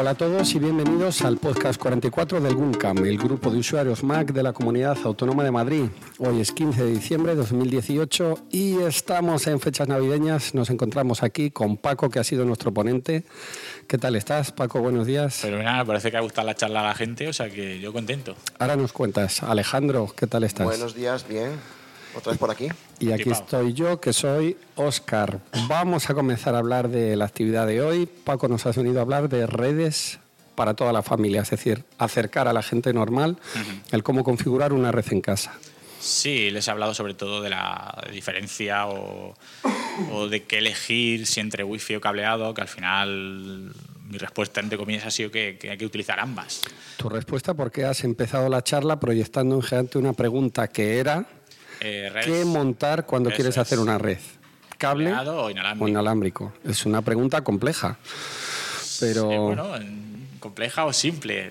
Hola a todos y bienvenidos al podcast 44 del GUNCAM, el grupo de usuarios Mac de la Comunidad Autónoma de Madrid. Hoy es 15 de diciembre de 2018 y estamos en fechas navideñas. Nos encontramos aquí con Paco, que ha sido nuestro ponente. ¿Qué tal estás, Paco? Buenos días. Pero nada, parece que ha gustado la charla a la gente, o sea que yo contento. Ahora nos cuentas. Alejandro, ¿qué tal estás? Buenos días, bien. Otra vez por aquí. Y aquí estoy yo, que soy Oscar. Vamos a comenzar a hablar de la actividad de hoy. Paco nos has venido a hablar de redes para toda la familia, es decir, acercar a la gente normal el cómo configurar una red en casa. Sí, les he hablado sobre todo de la diferencia o, o de qué elegir si entre wifi o cableado, que al final mi respuesta entre comillas ha sido que, que hay que utilizar ambas. Tu respuesta, porque has empezado la charla proyectando en gigante una pregunta que era Eh, redes- ¿qué montar cuando quieres es. hacer una red? ¿Cable ¿Cableado o inalámbrico? o inalámbrico? Es una pregunta compleja, pero... Sí, bueno, en- compleja o simple.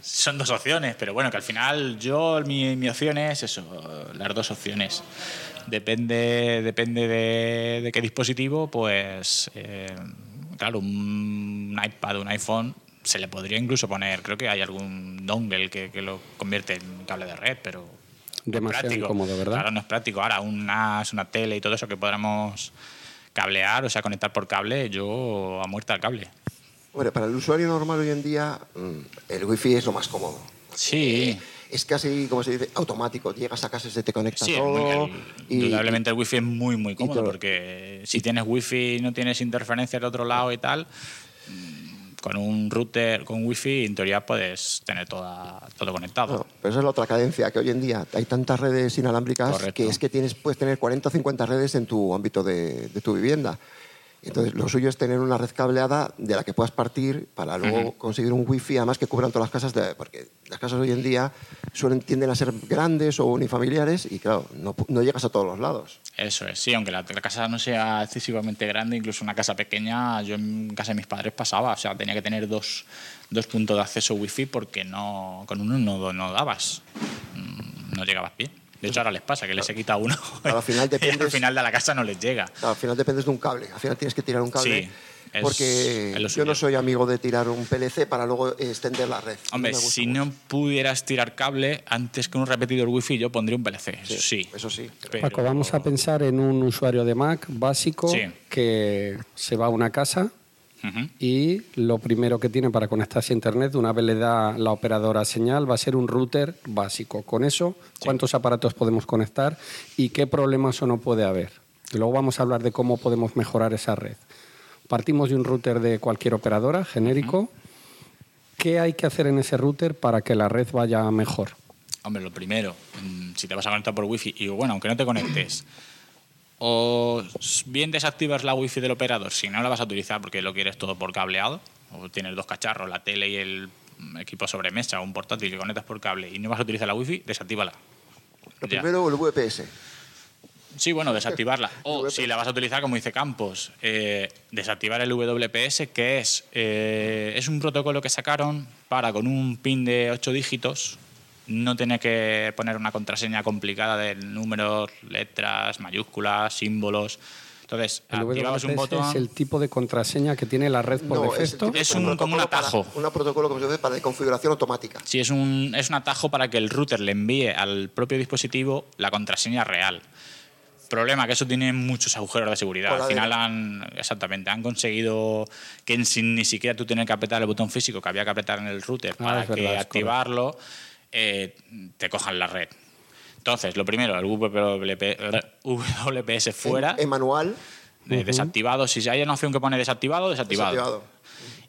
Son dos opciones, pero bueno, que al final yo, mi, mi opción es eso, las dos opciones. Depende, depende de, de qué dispositivo, pues eh, claro, un iPad o un iPhone se le podría incluso poner, creo que hay algún dongle que, que lo convierte en cable de red, pero Demasiado práctico. incómodo, ¿verdad? Claro, no es práctico. Ahora, un NAS, una tele y todo eso que podamos cablear, o sea, conectar por cable, yo a muerte al cable. Bueno, para el usuario normal hoy en día, mm, el wifi es lo más cómodo. Sí. Es casi, como se dice, automático. Llegas a casa, se te conecta Sí, todo. el- y- indudablemente el wifi es muy, muy cómodo porque si tienes wifi y no tienes interferencia del otro lado y tal, con un router con wifi en teoría puedes tener toda, todo conectado. No, pero esa es la otra cadencia, que hoy en día hay tantas redes inalámbricas Correcto. que es que tienes, puedes tener 40 o 50 redes en tu ámbito de, de tu vivienda. Entonces, lo suyo es tener una red cableada de la que puedas partir para luego conseguir un wifi, además que cubran todas las casas, de- porque las casas hoy en día suelen, tienden a ser grandes o unifamiliares y, claro, no, no llegas a todos los lados. Eso es, sí, aunque la, la casa no sea excesivamente grande, incluso una casa pequeña, yo en casa de mis padres pasaba, o sea, tenía que tener dos, dos puntos de acceso wifi porque no, con uno no, no dabas, Mm, no llegabas bien. De hecho, ahora les pasa que les he quitado uno Claro, al final y al dependes- final de la casa no les llega. Claro, al final dependes de un cable, al final tienes que tirar un cable. Sí, es- porque es yo no soy amigo de tirar un PLC para luego extender la red. Hombre, No si mucho. no pudieras tirar cable, antes que un repetidor wifi yo pondría un PLC, eso sí. Eso sí. Pero- Paco, vamos a pensar en un usuario de Mac básico Sí. que se va a una casa Y lo primero que tiene para conectarse a Internet, una vez le da la operadora señal, va a ser un router básico. Con eso, ¿cuántos aparatos podemos conectar y qué problemas o no puede haber? Y luego vamos a hablar de cómo podemos mejorar esa red. Partimos de un router de cualquier operadora, genérico. ¿Qué hay que hacer en ese router para que la red vaya mejor? Hombre, lo primero, mm, si te vas a conectar por wifi, y bueno, aunque no te conectes, o bien desactivas la wifi del operador si no la vas a utilizar porque lo quieres todo por cableado, o tienes dos cacharros, la tele y el equipo sobremesa o un portátil que conectas por cable y no vas a utilizar la wifi, desactívala. Lo Ya. primero, el VPS. Sí, bueno, desactivarla. O si la vas a utilizar, como dice Campos, eh, desactivar el WPS, que es, eh, es un protocolo que sacaron para con un pin de 8 dígitos no tener que poner una contraseña complicada de números, letras, mayúsculas, símbolos. Entonces, El activabas un botón. es el tipo de contraseña que tiene la red por No, defecto. de Es un- como un protocolo para- atajo. Un protocolo como se dice, para de configuración automática. Sí, es un, es un atajo para que el router le envíe al propio dispositivo la contraseña real. Problema que eso tiene muchos agujeros de seguridad. Al final han, exactamente, han conseguido que sin ni siquiera tú tener que apretar el botón físico que había que apretar en el router Ah, para es verdad, que es activarlo eh, te cojan la red. Entonces, lo primero, el WP WPS fuera, En, en manual, eh, desactivado. Si hay una opción que pone desactivado, desactivado. desactivado.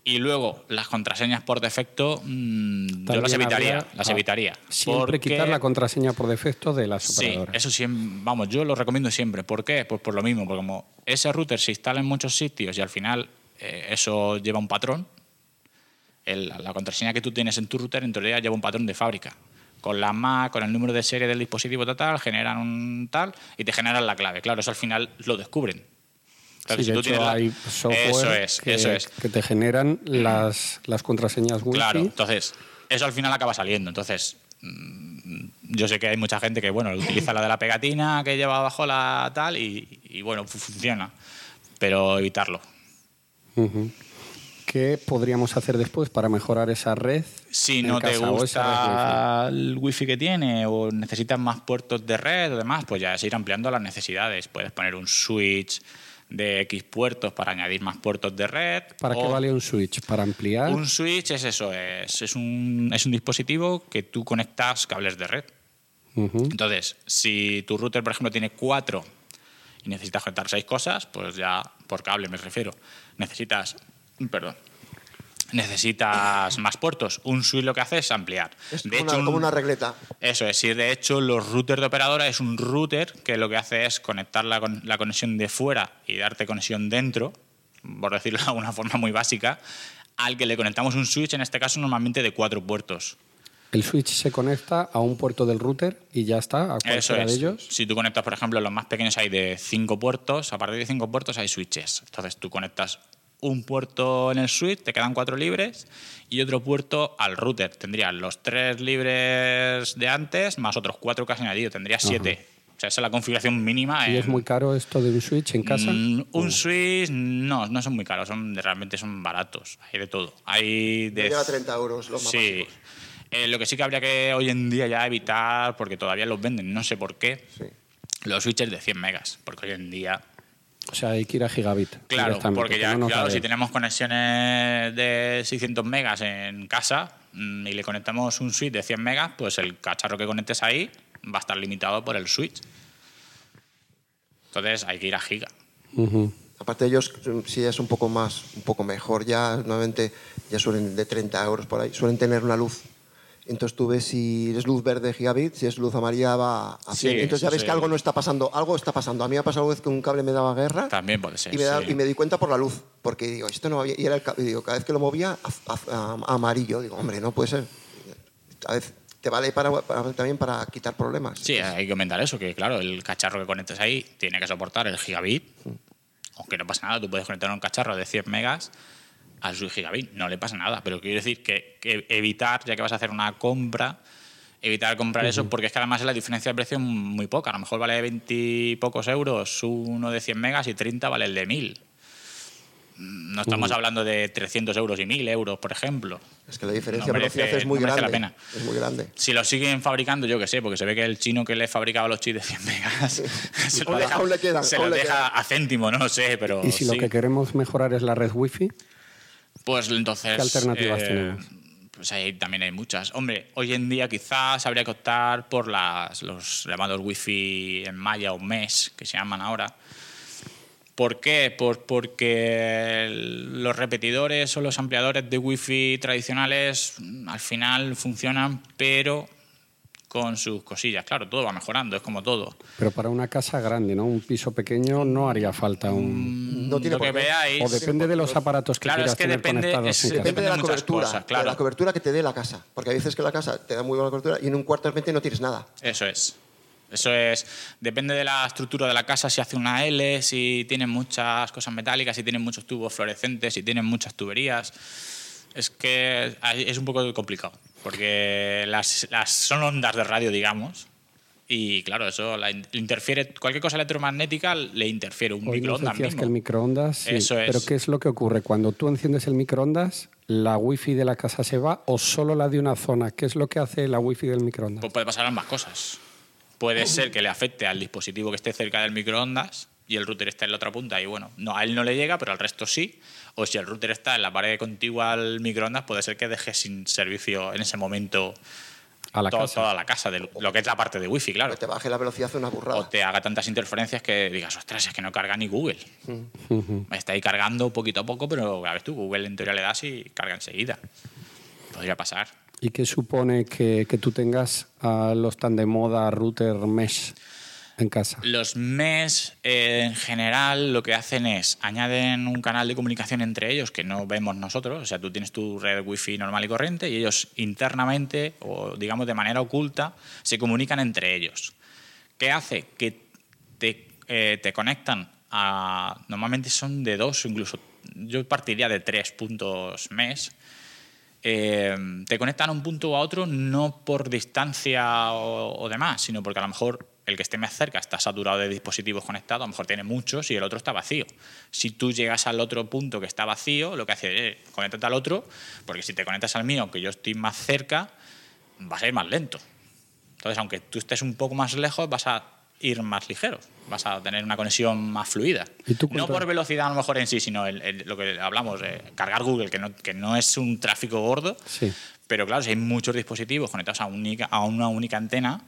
Y luego, las contraseñas por defecto, mm, yo las evitaría. habría- las ah, evitaría. Siempre Porque- quitar la contraseña por defecto de las Sí, operadoras. eso siempre, vamos, yo lo recomiendo siempre. ¿Por qué? Pues por lo mismo, porque como ese router se instala en muchos sitios y al final eh, eso lleva un patrón, el- la contraseña que tú tienes en tu router en teoría lleva un patrón de fábrica. Con la MAC, con el número de serie del dispositivo total, generan un tal y te generan la clave. Claro, eso al final lo descubren. Claro, Sí, si de tú hecho, tienes la- hay software Eso es, que, eso es. que te generan las, las contraseñas wifi. Claro, entonces, eso al final acaba saliendo. Entonces, mm, yo sé que hay mucha gente que, bueno, utiliza la de la pegatina que lleva abajo la tal y, y, bueno, fu- funciona. Pero evitarlo. ¿Qué podríamos hacer después para mejorar esa red? Si no te gusta el wifi que tiene o necesitas más puertos de red o demás, pues ya es ir ampliando las necesidades. Puedes poner un switch de X puertos para añadir más puertos de red. ¿Para qué vale un switch? ¿Para ampliar? Un switch es eso, es, es, un, es un dispositivo que tú conectas cables de red. Entonces, si tu router, por ejemplo, tiene cuatro y necesitas conectar seis cosas, pues ya por cable me refiero. Necesitas, perdón, necesitas más puertos. Un switch lo que hace es ampliar. Es de como, hecho, una, un- como una regleta. eso es, y de hecho los routers de operadora es un router que lo que hace es conectar la, con- la conexión de fuera y darte conexión dentro, por decirlo de alguna forma muy básica, al que le conectamos un switch, en este caso normalmente de cuatro puertos. El switch se conecta a un puerto del router y ya está, a Eso cualquiera de es. ellos. Si tú conectas, por ejemplo, los más pequeños hay de cinco puertos, a partir de cinco puertos hay switches. Entonces tú conectas un puerto en el switch, te quedan cuatro libres, y otro puerto al router. Tendrías los tres libres de antes, más otros cuatro que has añadido. Tendrías siete. O sea, esa es la configuración mínima. ¿Y en- es muy caro esto de un switch en casa? Mm, un switch, no, no son muy caros, son, realmente son baratos. Hay de todo. Hay de llega a 30 euros los más Sí. Eh, lo que sí que habría que hoy en día ya evitar, porque todavía los venden, no sé por qué, Sí. los switches de 100 megas, porque hoy en día, O sea, hay que ir a gigabit. claro, porque que ya, no claro, si tenemos conexiones de 600 megas en casa mm, y le conectamos un switch de 100 megas, pues el cacharro que conectes ahí va a estar limitado por el switch. Entonces hay que ir a giga. Ujú. Aparte ellos, si es un poco más, un poco mejor, ya normalmente ya suelen de 30 euros por ahí, suelen tener una luz. Entonces tú ves si es luz verde gigabit, si es luz amarilla va a 100. Sí, Entonces ya ves sí. que algo no está pasando, algo está pasando. A mí me ha pasado una vez que un cable me daba guerra También puede ser. y me, da- sí. y me di cuenta por la luz, porque digo, esto no bien. Y era el y digo, cada vez que lo movía, a- a- a- amarillo. Digo, hombre, no puede ser. A veces te vale para, para- también para quitar problemas. Sí, hay que comentar eso, que claro, el cacharro que conectes ahí tiene que soportar el gigabit. Aunque no pasa nada, tú puedes conectar un cacharro de 100 megas al su gigabit, no le pasa nada. Pero quiero decir que, que evitar, ya que vas a hacer una compra, evitar comprar eso, porque es que además la diferencia de precio es muy poca. A lo mejor vale 20 y pocos euros uno de 100 megas y 30 vale el de 1000. No estamos hablando de 300 euros y 1000 euros, por ejemplo. Es que la diferencia No de merece- velocidad es muy no grande. la pena. Es muy grande. Si lo siguen fabricando, yo qué sé, porque se ve que el chino que le fabricaba los chips de 100 megas se aún le quedan, se le deja a céntimo, no lo sé, pero Y si lo que queremos mejorar es la red wifi, Pues entonces... ¿Qué alternativas eh, tenemos? Pues ahí también hay muchas. Hombre, hoy en día quizás habría que optar por las, los llamados wifi en malla o mesh, que se llaman ahora. ¿Por qué? Pues porque los repetidores o los ampliadores de wifi tradicionales al final funcionan, pero con sus cosillas. Claro, todo va mejorando, es como todo. pero para una casa grande, ¿no? Un piso pequeño no haría falta un... No tiene Lo que veáis... O depende de los aparatos que Claro, quieras es que tener depende- conectados es-. Depende de la cobertura, cosas, de la cobertura que te dé la casa. Porque hay veces que la casa te da muy buena cobertura y en un cuarto de repente no tienes nada. Eso es. Eso es. Depende de la estructura de la casa, si hace una L, si tiene muchas cosas metálicas, si tiene muchos tubos fluorescentes, si tienen muchas tuberías. Es que es un poco complicado, porque las, las son ondas de radio, digamos. Y claro, eso la in- interfiere, cualquier cosa electromagnética le interfiere, un Hoy microondas mismo. que el microondas... sí, Eso es. Pero ¿qué es lo que ocurre? Cuando tú enciendes el microondas, ¿la wifi de la casa se va o solo la de una zona? ¿Qué es lo que hace la wifi del microondas? Pues puede pasar ambas cosas. Puede ser que le afecte al dispositivo que esté cerca del microondas y el router está en la otra punta y bueno, no, a él no le llega, pero al resto sí. O si el router está en la pared contigua al microondas, puede ser que deje sin servicio en ese momento A la to- casa. toda la casa, de lo que es la parte de wifi, claro. Que te baje la velocidad es una O burrada. te haga tantas interferencias que digas, ostras, es que no carga ni Google. Ujú. Está ahí cargando poquito a poco, pero a ver tú, Google en teoría le das y carga enseguida. Podría pasar. ¿Y qué supone que, que tú tengas a los tan de moda router mesh en casa? Los MES eh, en general lo que hacen es añaden un canal de comunicación entre ellos que no vemos nosotros. O sea, tú tienes tu red wifi normal y corriente y ellos internamente o digamos de manera oculta se comunican entre ellos. ¿Qué hace? Que te, eh, te conectan a... Normalmente son de dos incluso... Yo partiría de tres puntos MES eh, te conectan a un punto o a otro no por distancia o, o demás, sino porque a lo mejor el que esté más cerca está saturado de dispositivos conectados, a lo mejor tiene muchos y el otro está vacío. Si tú llegas al otro punto que está vacío, lo que hace es conéctate al otro, porque si te conectas al mío, aunque yo estoy más cerca, vas a ir más lento. Entonces, aunque tú estés un poco más lejos, vas a ir más ligero, vas a tener una conexión más fluida. ¿Y tú no por velocidad a lo mejor en sí, sino el- el- lo que hablamos, eh, cargar Google, que no, que no es un tráfico gordo, Sí. pero claro, si hay muchos dispositivos conectados a una única antena,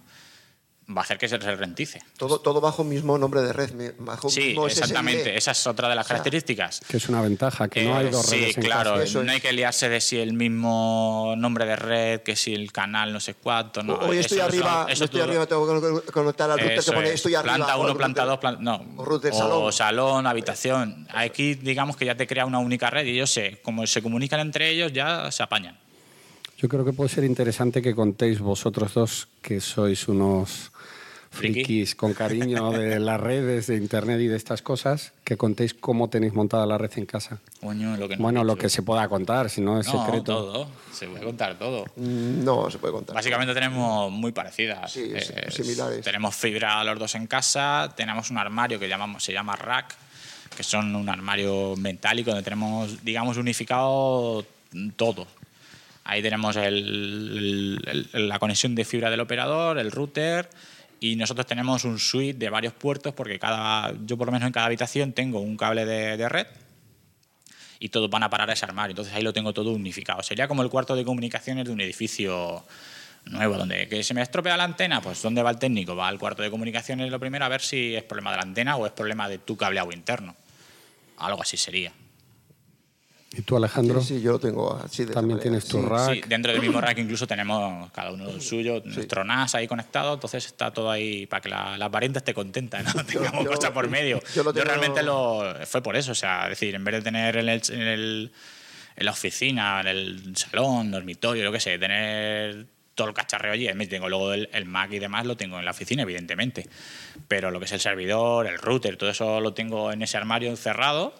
va a hacer que se ralentice. Todo, todo bajo mismo nombre de red, bajo un Sí, mismo exactamente. Esa es otra de las O sea, características. Que es una ventaja, que no hay Eh, dos sí, redes en claro, no hay que liarse de si el mismo nombre de red, que si el canal no sé cuánto. No, Hoy estoy Eso- arriba, eso estoy tú- arriba, tengo que conectar al router eso que pone es. estoy arriba. Planta o 1, el planta router- 2, planta, no. o router O salón. salón, habitación. Aquí digamos que ya te crea una única red y ellos se, como se comunican entre ellos ya se apañan. Yo creo que puede ser interesante que contéis vosotros dos, que sois unos. Frikis con cariño de las redes, de internet y de estas cosas, que contéis cómo tenéis montada la red en casa. Coño, lo que no Bueno, lo que se pueda contar, si no es No, secreto. todo. Se puede contar todo. Mm, No, se puede contar. Básicamente tenemos muy parecidas. Sí, sí, Eh, similares. Tenemos fibra los dos en casa, tenemos un armario que llamamos, se llama rack, que son un armario metálico donde tenemos, digamos, unificado todo. Ahí tenemos el- el- el- la conexión de fibra del operador, el router y nosotros tenemos un suite de varios puertos porque cada, yo por lo menos en cada habitación tengo un cable de, de red y todos van a parar a ese armario. Entonces ahí lo tengo todo unificado. Sería como el cuarto de comunicaciones de un edificio nuevo, donde que se me estropea la antena, pues ¿dónde va el técnico? Va al cuarto de comunicaciones lo primero a ver si es problema de la antena o es problema de tu cableado interno. Algo así sería. ¿Y tú, Alejandro? Sí, sí, yo lo tengo así de esa También tienes tu sí. rack. Sí, dentro del mismo rack incluso tenemos cada uno el suyo, nuestro NAS ahí conectado, entonces está todo ahí para que la, la parienta esté contenta, no tengamos yo- cosas por medio. yo lo tengo- realmente lo, fue por eso, o sea, es decir, en vez de tener en, el, en, el- en la oficina, en el salón, dormitorio, yo qué sé, tener todo el cacharreo allí, tengo luego el, el Mac y demás, lo tengo en la oficina, evidentemente, pero lo que es el servidor, el router, todo eso lo tengo en ese armario encerrado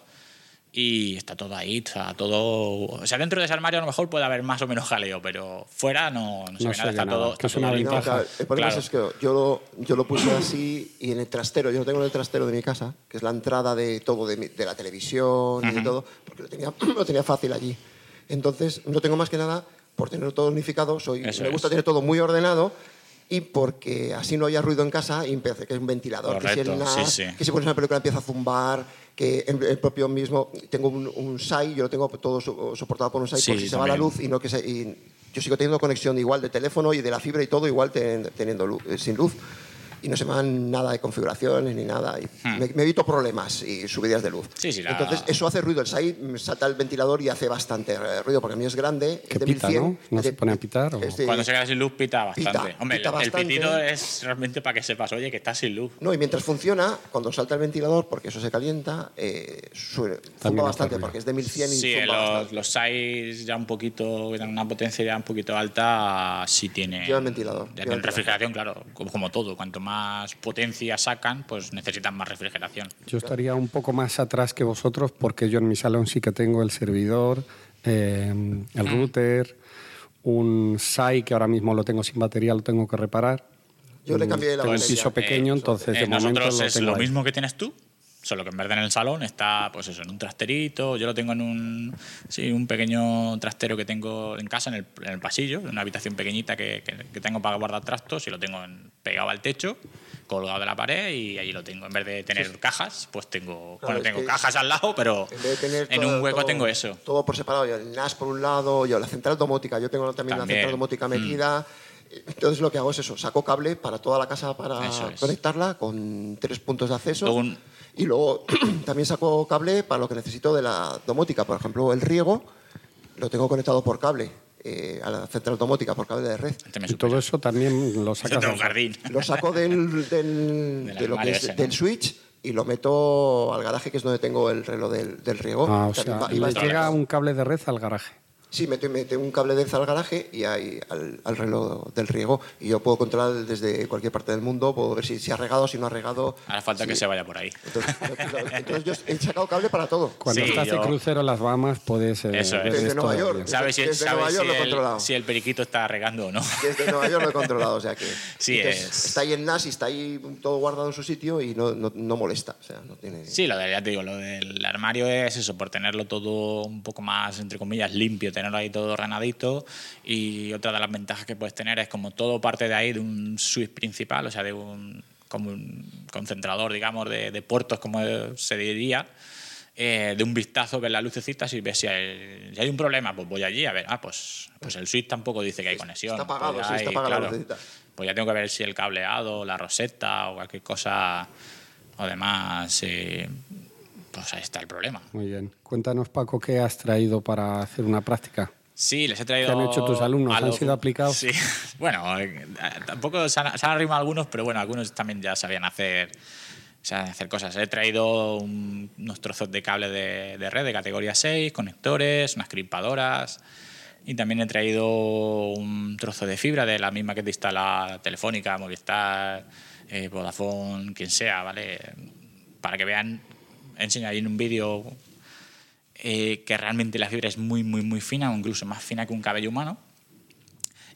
y está todo ahí, está todo... O sea, dentro de ese armario a lo mejor puede haber más o menos jaleo, pero fuera no, no se No ve nada, está nada, todo... está es todo. No, claro, el problema Claro. es que yo lo, yo lo puse así y en el trastero, yo lo tengo en el trastero de mi casa, que es la entrada de todo, de, mi- de la televisión y de todo, porque lo tenía, lo tenía fácil allí. Entonces, no tengo más que nada por tener todo unificado, soy, Eso me gusta es. tener todo muy ordenado y porque así no haya ruido en casa y empiece que es un ventilador, que si el Correcto, NAS, sí, sí. que si pones una película empieza a zumbar, que el propio mismo, tengo un, un SAI, yo lo tengo todo so- soportado por un SAI por Sí, si se va la luz y no que se, y yo sigo teniendo conexión igual de teléfono y de la fibra y todo igual ten- teniendo luz- eh, sin luz y no se me dan nada de configuraciones ni nada y me, me evito problemas y subidas de luz Hmm. Sí, sí, la- entonces eso hace ruido el SAI salta el ventilador y hace bastante eh, ruido porque a mí es grande Que es de pita, 1100 ¿no? ¿No es se pone a pitar o- es de- Cuando se queda sin luz pita bastante. Pita, Hombre, pita el- el bastante. pitido es realmente para que sepas, oye, que está sin luz. no, y mientras funciona, cuando salta el ventilador, porque eso se calienta, eh, hace bastante, porque es de 1100 y Sí, zumba los, bastante. los SAIs ya un poquito, que tienen una potencia ya un poquito alta, sí tienen. Llevan ventilador, Ya refrigeración, claro, como, como todo. Cuanto más potencia sacan, pues necesitan más refrigeración. Yo estaría un poco más atrás que vosotros porque yo en mi salón sí que tengo el servidor, eh, el router, un SAI que ahora mismo lo tengo sin batería, lo tengo que reparar. Yo le cambié la Tengo un batería. piso pequeño, Eh, entonces eh, de momento nosotros lo es tengo lo ahí. mismo que tienes tú, solo que en vez de en el salón está pues eso, en un trasterito. Yo lo tengo en un, sí, un pequeño trastero que tengo en casa, en el, en el pasillo, en una habitación pequeñita que, que- que tengo para guardar trastos y lo tengo en- pegado al techo, colgado de la pared y allí lo tengo. En vez de tener cajas, pues tengo, Claro, bueno, tengo cajas al lado, pero En vez de tener en todo- un hueco todo- tengo eso. Todo por separado. Yo el NAS por un lado, yo la central domótica. Yo tengo también, la central domótica Mm. metida. Entonces lo que hago es eso, saco cable para toda la casa para es. conectarla con tres puntos de acceso. Un- Y luego también saco cable para lo que necesito de la domótica. Por ejemplo, el riego lo tengo conectado por cable eh, a la central domótica, por cable de red. Este Y todo eso también lo sacas. jardín. Lo saco del, del, Del de lo que armario es- ese, ¿no? del switch y lo meto al garaje, que es donde tengo el reloj del, del riego. Ah, o También sea, va- y va llega un cable de red al garaje. Sí, mete, mete un cable denso al garaje y hay al, al reloj del riego. Y yo puedo controlar desde cualquier parte del mundo, puedo ver si, si ha regado, si no ha regado. Ahora falta si- que se vaya por ahí. Entonces, entonces yo he sacado cable para todo. Cuando Sí, estás yo- de crucero en las Bahamas puedes eh, Eso es. Desde Nueva York. ¿Sabes si, Desde sabes Nueva York si lo he el, controlado. si el periquito está regando o no? Desde Nueva York lo he controlado, o sea que. Sí, entonces, es- Está ahí en NAS y está ahí todo guardado en su sitio y no, no, no molesta. O sea, no tiene. Sí, lo de, ya te digo, lo del armario es eso, por tenerlo todo un poco más, entre comillas, limpio, tenerlo ahí todo ordenadito. Y otra de las ventajas que puedes tener es como todo parte de ahí, de un switch principal, o sea, de un, como un concentrador, digamos, de, de puertos, como se diría. eh, de un vistazo, ver las lucecitas y ves si hay, si hay un problema, pues voy allí a ver. Ah, pues, pues el switch tampoco dice que hay conexión. Está apagado, Pues sí, está apagada la claro. lucecita. Pues ya tengo que ver si el cableado, la roseta o cualquier cosa o demás, eh, pues ahí está el problema. Muy bien. Cuéntanos, Paco, qué has traído para hacer una práctica. Sí, les he traído. ¿Qué han hecho tus alumnos? ¿Han sido aplicados? Sí, bueno, eh, tampoco se han, se han arrimado algunos, pero bueno, algunos también ya sabían hacer, sabían hacer cosas. He traído un- unos trozos de cable de, de red de categoría 6, conectores, unas crispadoras. Y también he traído un trozo de fibra de la misma que te instala Telefónica, Movistar, eh, Vodafone, quien sea, ¿vale? Para que vean, enseño en un vídeo eh, que realmente la fibra es muy, muy, muy fina, o incluso más fina que un cabello humano,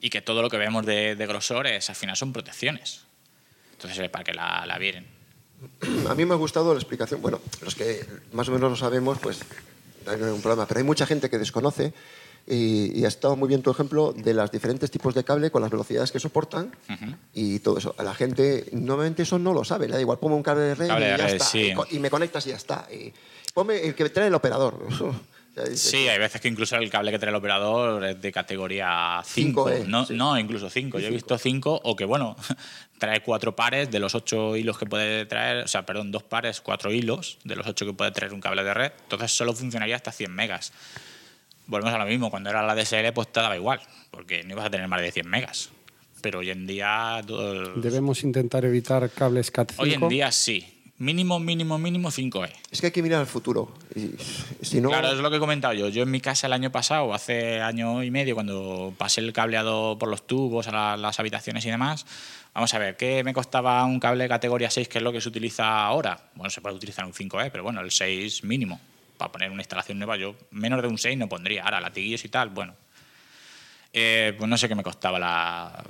y que todo lo que vemos de, de grosor es, al final son protecciones. Entonces, eh, para que la, la vieren. A mí me ha gustado la explicación. Bueno, los que más o menos lo sabemos, pues no hay ningún problema. Pero hay mucha gente que desconoce y, y ha estado muy bien tu ejemplo de los diferentes tipos de cable con las velocidades que soportan y todo eso. La gente normalmente eso no lo sabe. Le da igual, ponme un cable de red Cable y de ya red, está. sí. Y, y me conectas y ya está. Y ponme el que trae el operador. Sí, hay veces que incluso el cable que trae el operador es de categoría 5. 5E, no, sí. no, incluso 5. Yo he visto 5 o que, bueno, trae cuatro pares de los ocho hilos que puede traer, o sea, perdón, dos pares, cuatro hilos de los ocho que puede traer un cable de red. Entonces solo funcionaría hasta 100 megas. Volvemos a lo mismo, cuando era la DSL pues te daba igual, porque no ibas a tener más de 100 megas. Pero hoy en día... todo el- Debemos intentar evitar cables Cat5. Hoy en día sí. Mínimo, mínimo, mínimo 5E. Es que hay que mirar al futuro. Y, si no, Claro, es lo que he comentado yo. Yo en mi casa el año pasado, hace año y medio, cuando pasé el cableado por los tubos a la- las habitaciones y demás, vamos a ver, ¿qué me costaba un cable de categoría 6, que es lo que se utiliza ahora? Bueno, se puede utilizar un 5E, pero bueno, el 6 mínimo. Para poner una instalación nueva, yo menos de un 6 no pondría. Ahora, latiguillos y tal, bueno. Eh, pues no sé qué me costaba la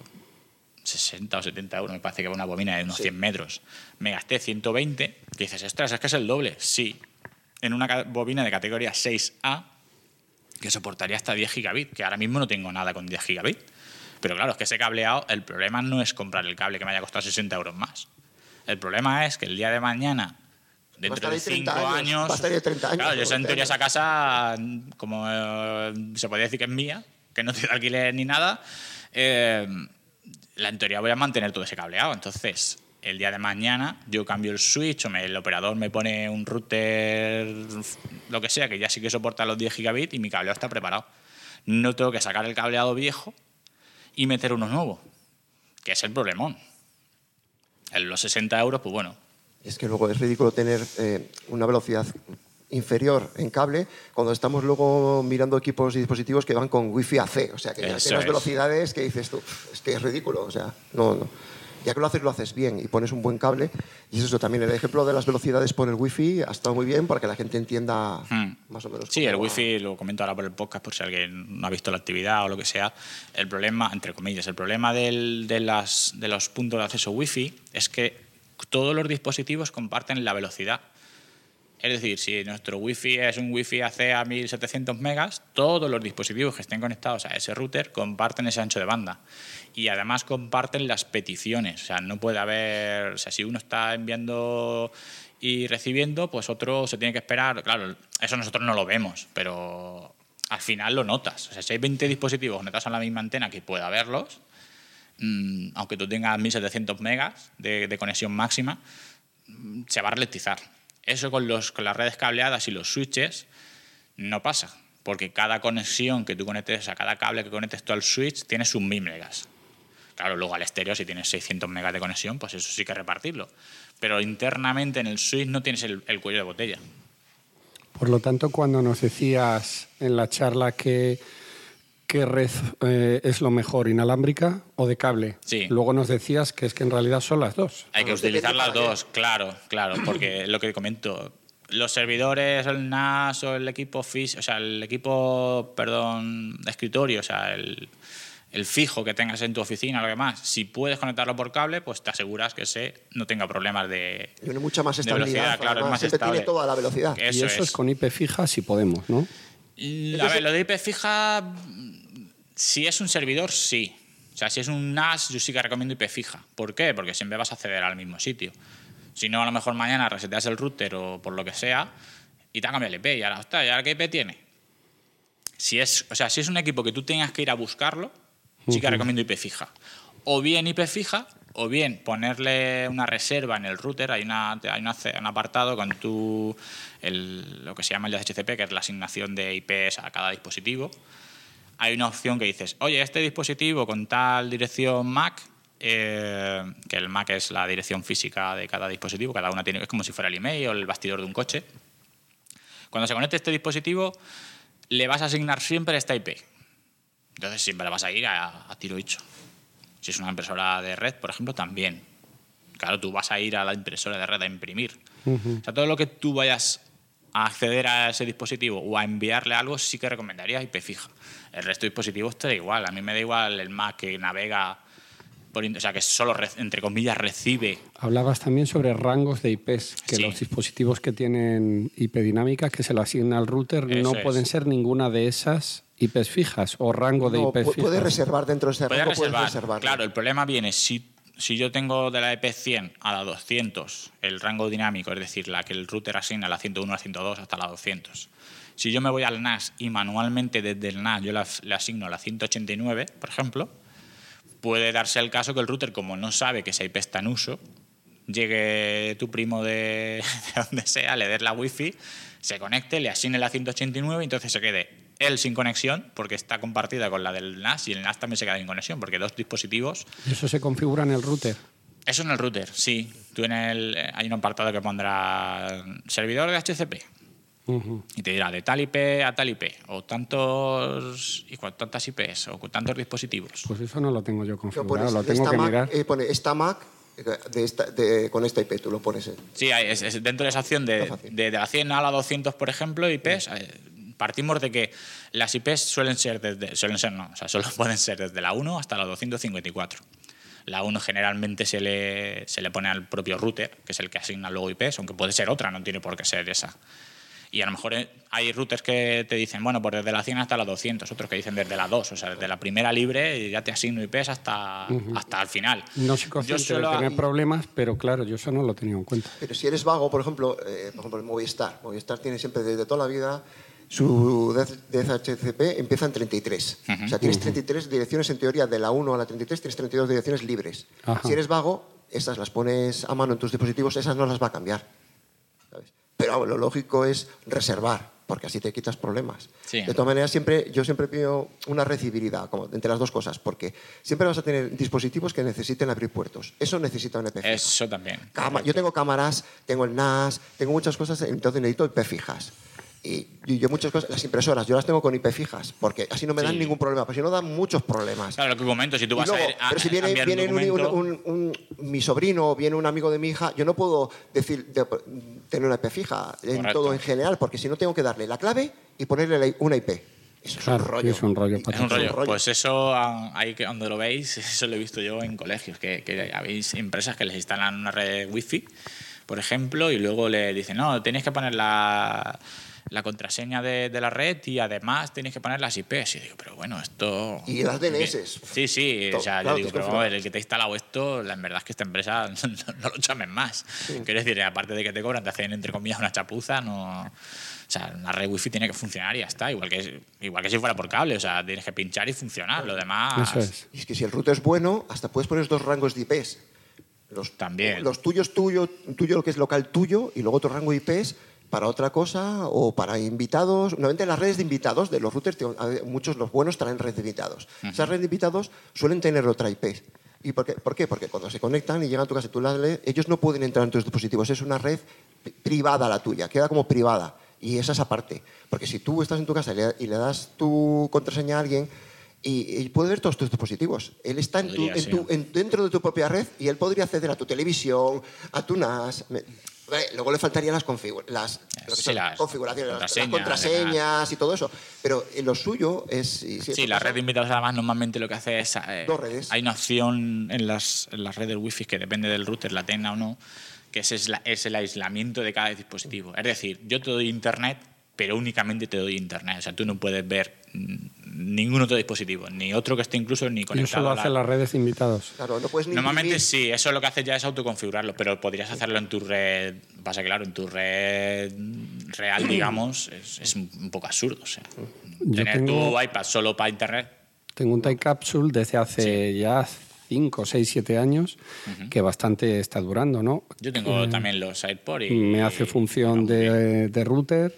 60 o 70 euros, me parece que una bobina de unos Sí. 100 metros. Me gasté 120, que dices, ostras, es que es el doble. Sí, en una bobina de categoría 6A que soportaría hasta 10 gigabit, que ahora mismo no tengo nada con 10 gigabit. Pero claro, es que ese cableado, el problema no es comprar el cable que me haya costado 60 euros más. El problema es que el día de mañana, dentro de ahí 30 5 años, años. va a estar ahí 30 años, Claro, yo en teoría esa casa, como eh, se podría decir que es mía, que no tiene alquiler ni nada, eh, la, en teoría voy a mantener todo ese cableado. Entonces, el día de mañana yo cambio el switch o me- el operador me pone un router, lo que sea, que ya sí que soporta los 10 gigabit y mi cableado está preparado. No tengo que sacar el cableado viejo y meter uno nuevo, que es el problemón. En los 60 euros, pues bueno, Es que luego es ridículo tener eh, una velocidad inferior en cable cuando estamos luego mirando equipos y dispositivos que van con wifi AC. O sea, que tienes es. velocidades que dices tú, es que es ridículo. O sea, no, no. Ya que lo haces, lo haces bien y pones un buen cable. Y es eso también, el ejemplo de las velocidades por el wifi ha estado muy bien para que la gente entienda Hmm. más o menos. Sí, el va. wifi, lo comento ahora por el podcast por si alguien no ha visto la actividad o lo que sea. El problema, entre comillas, el problema del- de, las, de los puntos de acceso wifi es que todos los dispositivos comparten la velocidad. Es decir, si nuestro wifi es un wifi AC a 1700 megas, todos los dispositivos que estén conectados a ese router comparten ese ancho de banda. Y además comparten las peticiones. O sea, no puede haber. O sea, si uno está enviando y recibiendo, pues otro se tiene que esperar. Claro, eso nosotros no lo vemos, pero al final lo notas. O sea, si hay 20 dispositivos conectados a la misma antena que pueda verlos, mm, aunque tú tengas 1700 megas de, de conexión máxima, mm, se va a ralentizar. Eso con, los, con las redes cableadas y los switches no pasa, porque cada conexión que tú conectes, a cada cable que conectes tú al switch, tiene sus 1000 megas. Claro, luego al estéreo, si tienes 600 megas de conexión, pues eso sí que repartirlo. Pero internamente en el switch no tienes el, el cuello de botella. Por lo tanto, cuando nos decías en la charla que ¿Qué red eh, es lo mejor, inalámbrica o de cable? Sí. Luego nos decías que es que en realidad son las dos. Hay que utilizar las dos, claro, claro, porque lo que comento, los servidores, el NAS o el equipo fis, o sea, el equipo, perdón, de escritorio, o sea, el, el fijo que tengas en tu oficina, lo demás, si puedes conectarlo por cable, pues te aseguras que ese no tenga problemas de, Tiene mucha más estabilidad. velocidad, claro, es más siempre estable. tiene toda la velocidad. Y eso es. es. con IP fija si podemos, ¿no? A ver, lo de IP fija, si es un servidor, sí. O sea, si es un NAS, yo sí que recomiendo IP fija. ¿Por qué? Porque siempre vas a acceder al mismo sitio. Si no, a lo mejor mañana reseteas el router o por lo que sea y te ha cambiado el IP y ahora, hostia, ¿y ahora qué IP tiene? Si es, o sea, si es un equipo que tú tengas que ir a buscarlo, sí que recomiendo IP fija. O bien IP fija, o bien ponerle una reserva en el router. Hay, una, hay una- un apartado con tu, el- lo que se llama el DHCP, que es la asignación de IPs a cada dispositivo. Hay una opción que dices, oye, este dispositivo con tal dirección MAC, eh, que el MAC es la dirección física de cada dispositivo, cada una tiene, es como si fuera el email o el bastidor de un coche. Cuando se conecte este dispositivo, le vas a asignar siempre esta IP. Entonces siempre vas a ir a, a tiro hecho. Si es una impresora de red, por ejemplo, también. Claro, tú vas a ir a la impresora de red a imprimir. O sea, todo lo que tú vayas a acceder a ese dispositivo o a enviarle algo, sí que recomendaría IP fija. El resto de dispositivos te da igual. A mí me da igual el Mac que navega, por, o sea, que solo, re- entre comillas, recibe Hablabas también sobre rangos de IPs, que Sí. los dispositivos que tienen IP dinámica, que se le asigna al router, no es. pueden ser ninguna de esas IPs fijas o rango de No, IPs fijas. puedes reservar dentro de ese rango, puedes reservar. reservarlo. Claro, el problema viene si, si yo tengo de la EP 100 a la 200 el rango dinámico, es decir, la que el router asigna a la 101 a la 102 hasta la 200. Si yo me voy al NAS y manualmente desde el NAS yo le asigno la 189, por ejemplo, puede darse el caso que el router, como no sabe que esa IP está en uso, llegue tu primo de, de donde sea, le dé la wifi, se conecte, le asigne la 189 y entonces se quede él sin conexión porque está compartida con la del NAS y el NAS también se queda sin conexión porque dos dispositivos. ¿Y eso se configura en el router? Eso en el router, sí. Tú en el, eh, hay un apartado que pondrá servidor de HCP Ujú. y te dirá de tal IP a tal IP o tantos y tantas IPs o tantos dispositivos. Pues eso no lo tengo yo configurado, pones, lo tengo que Mac, mirar. eh, pone esta Mac de esta- de- con esta IP, tú lo pones. en- Sí, hay- es, es dentro de esa opción de, Está fácil. de, de la 100 a la 200, por ejemplo, IPs, eh, partimos de que las IPs suelen ser desde, suelen ser no, o sea, solo pueden ser desde la 1 hasta la 254. La 1 generalmente se le, se le pone al propio router, que es el que asigna luego IPs, aunque puede ser otra, no tiene por qué ser esa. Y a lo mejor eh, hay routers que te dicen, bueno, pues desde la 100 hasta la 200, otros que dicen desde la 2, o sea, desde la primera libre y ya te asigno IPs hasta, hasta el final. No soy consciente suelo- de tener problemas, pero claro, yo eso no lo tenía en cuenta. Pero si eres vago, por ejemplo, eh, por ejemplo, el Movistar. Movistar tiene siempre desde toda la vida su DHCP empieza en 33. O sea, tienes 33 direcciones en teoría de la 1 a la 33, tienes 32 direcciones libres. Ajá. Si eres vago, esas las pones a mano en tus dispositivos, esas no las va a cambiar. ¿sabes? Pero lo lógico es reservar, porque así te quitas problemas. Sí. De todas maneras, siempre, yo siempre pido una híbrida como entre las dos cosas, porque siempre vas a tener dispositivos que necesiten abrir puertos. Eso necesita un EP. fija. Eso también. Cama- yo tengo cámaras, tengo el NAS, tengo muchas cosas, entonces necesito IP fijas. Y y yo muchas cosas, las impresoras, yo las tengo con IP fijas, porque así no me dan Sí. ningún problema, porque si no dan muchos problemas. Claro, lo que comento, si tú vas luego, a, ir a, pero si viene, enviar viene un un- documento... un- un- mi sobrino o viene un amigo de mi hija, yo no puedo decir de- tener una IP fija en todo en general, porque si no tengo que darle la clave y ponerle la- una IP. Eso es un rollo. es un rollo Es un rollo. Pues eso, ah, ahí que donde lo veis, eso lo he visto yo en colegios, que, que habéis empresas que les instalan una red wifi, por ejemplo, y luego le dicen, no, tenéis que poner la, la contraseña de, de la red y además tenéis que poner las IPs. Y digo, pero bueno, esto... Y las DNS. Sí, sí, Todo, o sea, claro, yo digo, pero vamos el que te ha instalado esto, la verdad es que esta empresa no, no lo llamen más. Quiero decir, aparte de que te cobran, te hacen entre comillas una chapuza, no... O sea, una red wifi tiene que funcionar y ya está, igual que, igual que si fuera por cable, o sea, tienes que pinchar y funcionar, lo demás... Eso es. Y es que si el router es bueno, hasta puedes poner dos rangos de IPs. Los, También. Los tuyos, tuyo, tuyo, lo que es local tuyo, y luego otro rango de IPs para otra cosa o para invitados. Normalmente las redes de invitados de los routers, muchos los buenos traen redes de invitados. Esas redes de invitados suelen tener otra IP. ¿Y por qué? por qué? Porque cuando se conectan y llegan a tu casa y tú las lees, ellos no pueden entrar en tus dispositivos. Es una red pri- privada la tuya, queda como privada. Y esa es aparte. Porque si tú estás en tu casa y le, y le das tu contraseña a alguien, y, y puede ver todos tus dispositivos. Él está en tu- en tu- en- dentro de tu propia red y él podría acceder a tu televisión, a tu NAS. Luego le faltarían las, Sí, configuraciones, las- las contraseñas, y todo eso. Pero lo suyo es... Sí, eso la red de invitados además normalmente lo que hace es... eh, Dos redes. Hay una opción en las, en las redes wifi que depende del router, la tenga o no, que es, es la- es el aislamiento de cada dispositivo. Es decir, yo te doy internet, pero únicamente te doy internet. O sea, tú no puedes ver mm, ningún otro dispositivo, ni otro que esté incluso ni Y eso conectado lo a la- hacen las redes de invitados. Claro, no puedes ni Normalmente sí, eso lo que hace ya es autoconfigurarlo, pero podrías hacerlo en tu red. Pasa que, claro, en tu red real, digamos, es, es un poco absurdo. O sea, Yo tener tengo- tu iPad solo para internet. Tengo un Time Capsule desde hace ya 5, 6, 7 años que bastante está durando, ¿no? Yo tengo Eh, también los AirPods y. Me hace función de, de router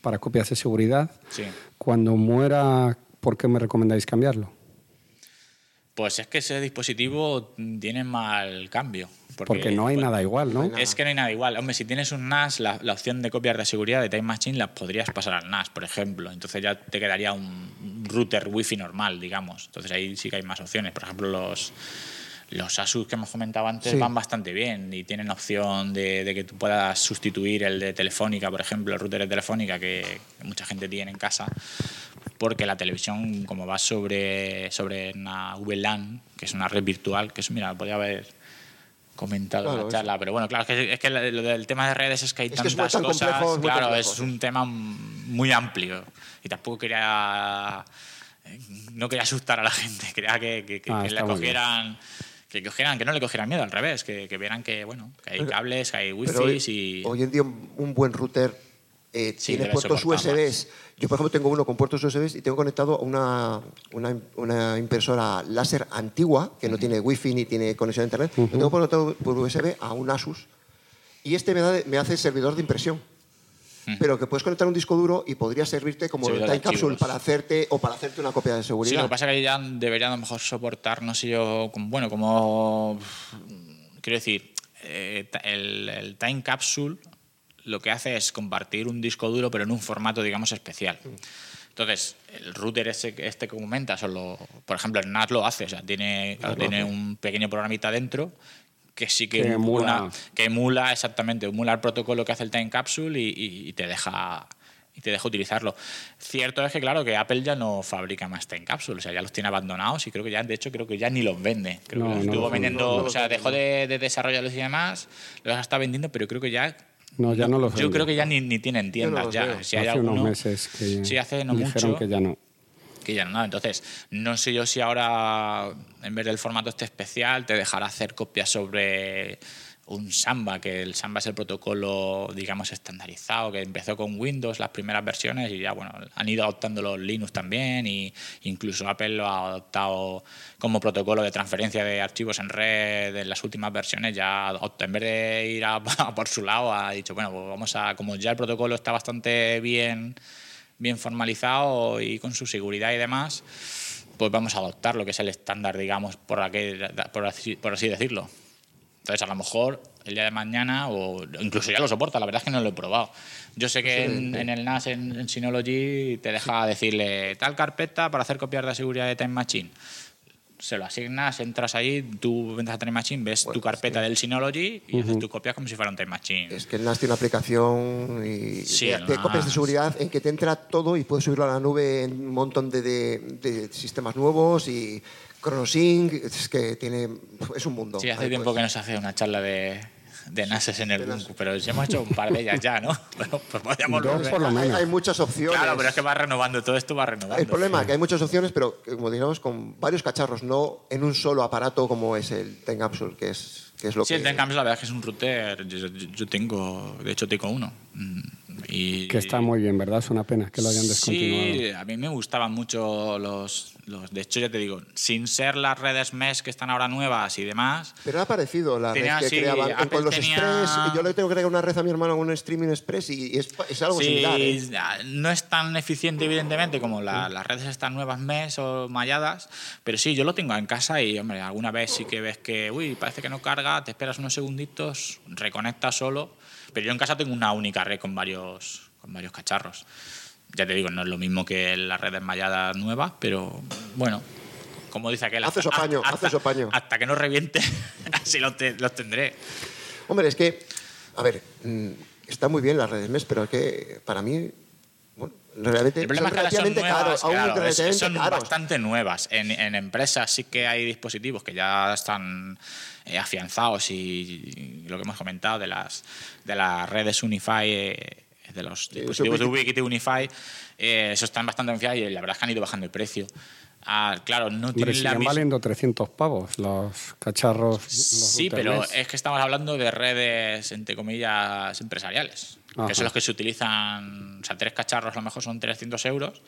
para copias de seguridad. Sí. Cuando muera, ¿por qué me recomendáis cambiarlo? Pues es que ese dispositivo tiene mal cambio. Porque no hay pues, nada igual, ¿no? Es que no hay nada igual. Hombre, si tienes un NAS, la, la opción de copias de seguridad de Time Machine las podrías pasar al NAS, por ejemplo. Entonces ya te quedaría un router wifi normal, digamos. Entonces ahí sí que hay más opciones. Por ejemplo, los, los Asus que hemos comentado antes Sí. van bastante bien y tienen opción de, de que tú puedas sustituir el de Telefónica, por ejemplo, el router de Telefónica que mucha gente tiene en casa, porque la televisión, como va sobre, sobre una VLAN, que es una red virtual, que eso, mira, podría haber comentado en la charla, pero bueno, claro, es que, es que lo del tema de redes es que hay Es que es tantas tan cosas, complejo, es claro, complejo, es un tema muy amplio y tampoco quería eh, no quería asustar a la gente, quería que, que, que- Ah, que muy bien. Que cogieran, que no le cogieran miedo, al revés, que, que vieran que bueno, que hay Pero- cables, que hay Pero hoy, wifi y hoy en día un, un buen router eh, Sí, tiene puertos USBs. Yo, por ejemplo, tengo uno con puertos USBs y tengo conectado a una, una, una impresora láser antigua que no tiene wifi ni tiene conexión a internet. Lo tengo conectado por USB a un Asus y este me, da me hace servidor de impresión. Pero que puedes conectar un disco duro y podría servirte como de time capsule para hacerte o para hacerte una copia de Sí, seguridad. lo que pasa es que ya debería a lo mejor soportar, no sé yo, como- bueno, como. Quiero decir, eh, el, el Time Capsule lo que hace es compartir un disco duro, pero en un formato, digamos, especial. Entonces, el router ese, este que comentas, o lo- por ejemplo, el NAS lo hace, o sea, tiene, claro, tiene un pequeño programita dentro que sí que, Que emula. que emula exactamente, emula el protocolo que hace el Time Capsule y, y- y te deja y te deja utilizarlo. Cierto es que claro que Apple ya no fabrica más Time Capsule, o sea, ya los tiene abandonados y creo que ya de hecho creo que ya ni los vende. Creo No, que los no estuvo vendiendo, No, no o sea, dejó de, de desarrollarlos y demás, los está vendiendo, pero creo que ya No, ya no los yo vende. creo que ya ni, ni tienen tiendas ya. Si hay hace unos alguno- meses que Sí, hace no dijeron mucho que ya no. Entonces, no sé yo si ahora, en vez del formato este especial, te dejará hacer copias sobre un Samba, que el Samba es el protocolo, digamos, estandarizado, que empezó con Windows las primeras versiones y ya, bueno, han ido adoptando los Linux también y incluso Apple lo ha adoptado como protocolo de transferencia de archivos en red en las últimas versiones, ya en vez de ir a por su lado, ha dicho, bueno, pues vamos a, como ya el protocolo está bastante bien bien formalizado y con su seguridad y demás, pues vamos a adoptar lo que es el estándar, digamos, por, aquel- por, así, por así decirlo. Entonces, a lo mejor el día de mañana, o incluso ya lo soporta, la verdad es que no lo he probado. Yo sé que en, en el NAS, en, en Synology, te deja decirle tal carpeta para hacer copias de seguridad de Time Machine. Se lo asignas, entras ahí, tú entras a Time Machine, ves tu carpeta del Synology y haces tu copia como si fuera un Time Machine. Es que el NAS tiene una aplicación y Sí, de, el de copias de seguridad en que te entra todo y puedes subirlo a la nube en un montón de, de- de sistemas nuevos y ChronoSync, es que tiene es un mundo. Sí, hace Ahí tiempo que no se hace una charla de, de NASes en el Bunku, pero sí hemos hecho un par de ellas ya, ¿no? Bueno, pues podríamos Dos por lo hay, menos. hay muchas opciones. Claro, pero es que va renovando, todo esto va renovando. El problema es que hay muchas opciones, pero como digamos, con varios cacharros, no en un solo aparato como es el Time Capsule, que es, que es lo Sí, que... el Tencam la verdad es que es un router, yo, yo- yo tengo, de hecho tengo uno. Mm, Y, Que está muy bien, ¿verdad? Es una pena que lo hayan descontinuado. Sí, a mí me gustaban mucho los, los... De hecho, ya te digo, sin ser las redes mesh que están ahora nuevas y demás, Pero ha aparecido la Tenía, red que sí, creaban Apple con los tenía- Express. Yo le tengo que crear una red a mi hermano con un streaming Express y, y es, es algo Sí, similar. ¿eh? no es tan eficiente, evidentemente, como la- las redes estas nuevas MES o malladas, pero sí, yo lo tengo en casa y, hombre, alguna vez sí que ves que, uy, parece que no carga, te esperas unos segunditos, reconectas solo, pero yo en casa tengo una única red con varios, con varios cacharros. Ya te digo, no es lo mismo que las redes malladas nuevas, pero bueno, como dice aquel, Hace su apaño, hace su apaño. hasta que no reviente, así los, te- los tendré. Hombre, es que, a ver, mm, está muy bien las redes MES, pero es que para mí, bueno, realmente El problema son es que son nuevas, caros, aún claro, es- relativamente son caros. bastante nuevas. En, en empresas sí que hay dispositivos que ya están afianzados y, y lo que hemos comentado de las, de las redes Unify, eh, de los dispositivos de Ubiquiti. Unify, eh, eso están bastante afianzados y la verdad es que han ido bajando el precio. Ah, claro, no tienen la misma... valiendo 300 pavos los cacharros. los Sí, pero es que estamos hablando de redes, entre comillas, empresariales. Ajá. Que son los que se utilizan, o sea, tres cacharros a lo mejor son 300 euros.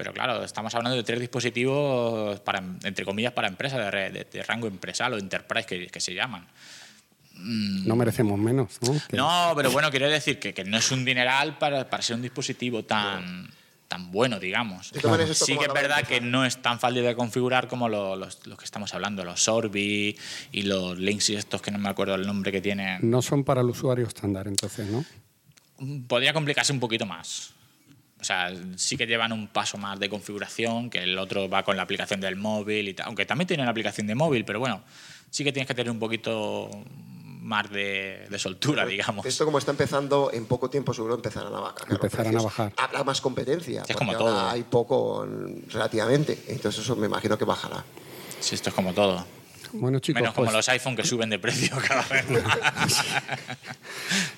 Pero claro, estamos hablando de tres dispositivos, para, entre comillas, para empresas de, re- de- de rango empresarial o enterprise que, que se llaman. No merecemos menos, ¿no? No, pero bueno, quiero decir que, que no es un dineral para, para ser un dispositivo tan, tan bueno, digamos. Sí que es verdad que no es tan fácil de configurar como lo- los, los que estamos hablando, los Sorbi y los links y estos que no me acuerdo el nombre que tienen. No son para el usuario estándar, entonces, ¿no? Podría complicarse un poquito más. O sea, sí que llevan un paso más de configuración, que el otro va con la aplicación del móvil y tal. Aunque también tiene una aplicación de móvil, pero bueno, sí que tienes que tener un poquito más de, de soltura, digamos. Esto como está empezando, en poco tiempo seguro empezarán a bajar. Empezarán a bajar. Habrá más competencia. Es como ahora todo. Hay poco relativamente. Entonces eso me imagino que bajará. Sí, esto es como todo. Bueno, chicos, Menos como pues los iPhone que suben de precio cada vez.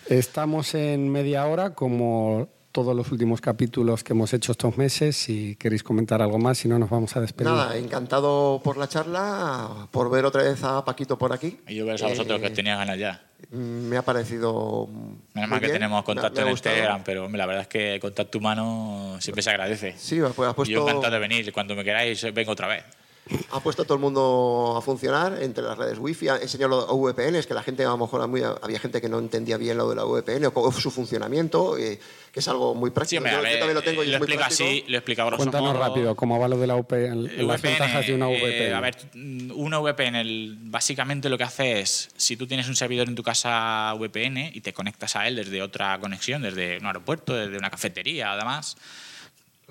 estamos en media hora, como todos los últimos capítulos que hemos hecho estos meses. Si queréis comentar algo más, si no, nos vamos a despedir. Nada, encantado por la charla, por ver otra vez a Paquito por aquí. y yo veros a vosotros que Eh, os tenía ganas ya. mm, Me ha parecido. Menos mal que bien, tenemos contacto en. Telegram, pero hombre, la verdad es que el contacto humano siempre se agradece. Sí, pues ha puesto, Yo encantado de venir. Cuando me queráis, vengo otra vez. Ha puesto a todo el mundo a funcionar entre las redes wifi, ha enseñado los VPNs, que la gente a lo mejor muy- había gente que no entendía bien lo de la VPN o su funcionamiento, eh, que es algo muy Sí, práctico. hombre, yo, a yo también lo tengo y lo es muy explico práctico. así, lo grosso Cuéntanos modo. rápido cómo va lo de la El las VPN, ventajas de una eh, VPN. a ver, una VPN el- básicamente lo que hace es, si tú tienes un servidor en tu casa VPN y te conectas a él desde otra conexión, desde un aeropuerto, desde una cafetería, además, De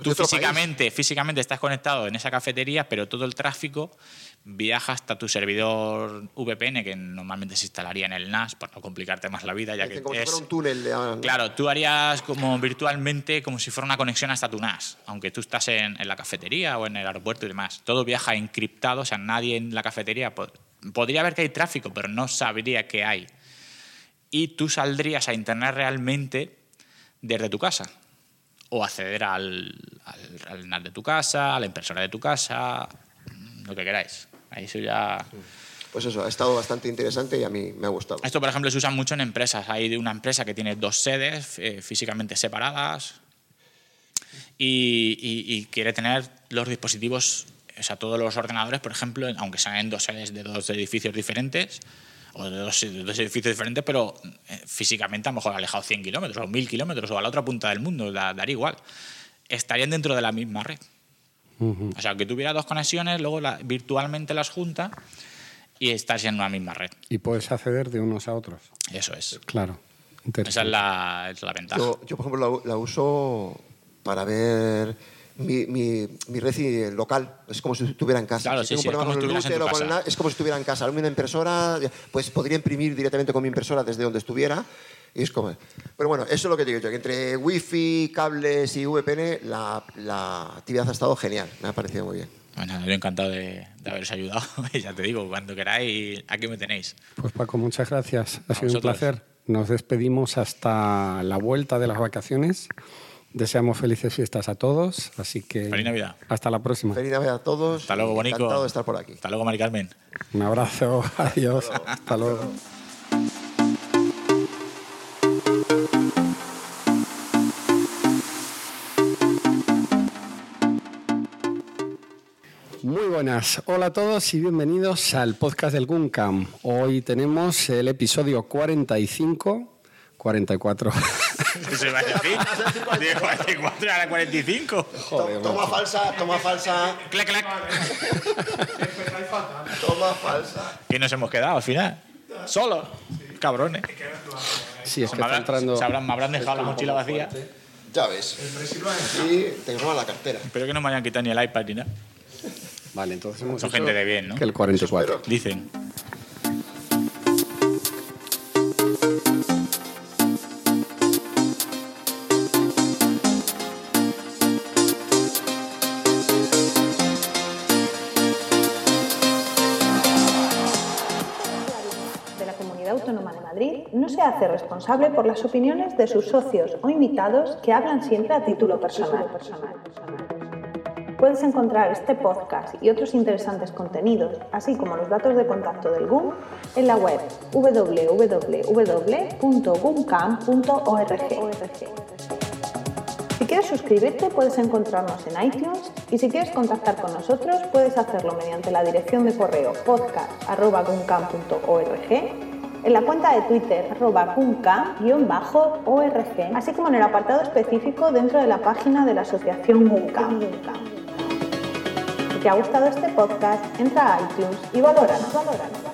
tú físicamente, físicamente estás conectado en esa cafetería, pero todo el tráfico viaja hasta tu servidor VPN, que normalmente se instalaría en el NAS, para no complicarte más la vida, ya que Dicen como si es, fuera un túnel de... Claro, tú harías como virtualmente, como si fuera una conexión hasta tu NAS, aunque tú estás en, en la cafetería o en el aeropuerto y demás. Todo viaja encriptado, o sea, nadie en la cafetería pod- podría ver que hay tráfico, pero no sabría que hay. Y tú saldrías a Internet realmente desde tu casa o acceder al, al, al NAS de tu casa, a la impresora de tu casa, lo que queráis. Ahí eso ya... Pues eso, ha estado bastante interesante y a mí me ha gustado. Esto, por ejemplo, se usa mucho en empresas. Hay de una empresa que tiene dos sedes eh, físicamente separadas y, y- y quiere tener los dispositivos, o sea, todos los ordenadores, por ejemplo, aunque sean en dos sedes de dos edificios diferentes o de dos, de dos edificios diferentes, pero eh, físicamente a lo mejor alejados 100 kilómetros o 1000 kilómetros o a la otra punta del mundo, da- daría igual. Estarían dentro de la misma red. O sea, que tuviera dos conexiones, luego la- virtualmente las junta y estás en una misma red. Y puedes acceder de unos a otros. Eso es. Claro. Esa es la, es la ventaja. Yo, yo, por ejemplo, la, la uso para ver mi, mi, mi red i- local. Es como si estuviera en casa. Claro, Si sí, tengo un sí, es problema como con si el es como si estuviera en casa. Una impresora, pues podría imprimir directamente con mi impresora desde donde estuviera. Y es como... Pero bueno, eso es lo que te digo yo, que entre wifi, cables y VPN, la, la actividad ha estado genial. Me ha parecido muy bien. Bueno, yo encantado de, de haberos ayudado. Ya te digo, cuando queráis, aquí me tenéis. Pues Paco, muchas gracias. Ha A sido un vosotros. placer. Nos despedimos hasta la vuelta de las vacaciones. Deseamos felices fiestas a todos, así que Feliz Navidad. hasta la próxima. Feliz Navidad a todos. Hasta luego, Bonico. Encantado de estar por aquí. Hasta luego, Mari Carmen. Un abrazo, adiós, hasta luego. Muy buenas, hola a todos y bienvenidos al podcast del Guncam. Hoy tenemos el episodio 45, 44. ¿Se va a decir? De 44 a la 45. toma falsa, toma falsa, Clac, clac. toma falsa. ¿Qué nos hemos quedado al final? Solo. Cabrones. Sí, es Se que me está habrán, entrando. se habrán- me habrán dejado la mochila vacía. llaves. Y te roban la cartera. Espero que no me hayan quitado ni el iPad ni nada. Vale, entonces hemos Son gente de bien, ¿no? Que el 44. Eso Dicen. Se hace responsable por las opiniones de sus socios o invitados que hablan siempre a título personal. Puedes encontrar este podcast y otros interesantes contenidos, así como los datos de contacto del GUM, en la web www.gumcam.org. Si quieres suscribirte puedes encontrarnos en iTunes y si quieres contactar con nosotros puedes hacerlo mediante la dirección de correo podcast.guncam.org, en la cuenta de Twitter guncam-org, así como en el apartado específico dentro de la página de la asociación Guncam. Si te ha gustado este podcast, entra a iTunes y valóranos. valóranos.